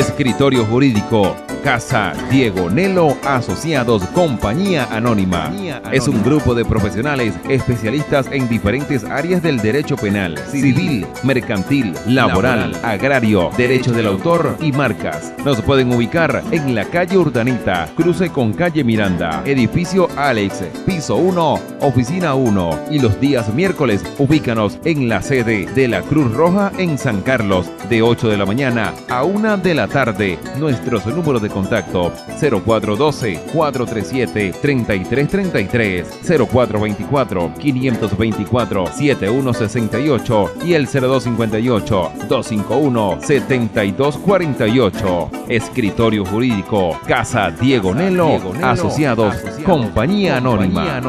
Escritorio Jurídico Casa Diego Nelo Asociados Compañía Anónima. Es un grupo de profesionales especialistas en diferentes áreas del derecho penal, civil, mercantil, laboral, agrario, derecho del autor y marcas. Nos pueden ubicar en la calle Urdanita, cruce con calle Miranda, edificio Alex, piso 1, oficina 1 y los días miércoles ubícanos en la sede de la Cruz Roja en San Carlos de 8 de la mañana a 1 de la tarde. Nuestros números de contacto 0412-437-3333, 0424-524-7168 y el 0258-251-7248. Escritorio Jurídico, Casa Diego Nelo, Asociados, Compañía Anónima.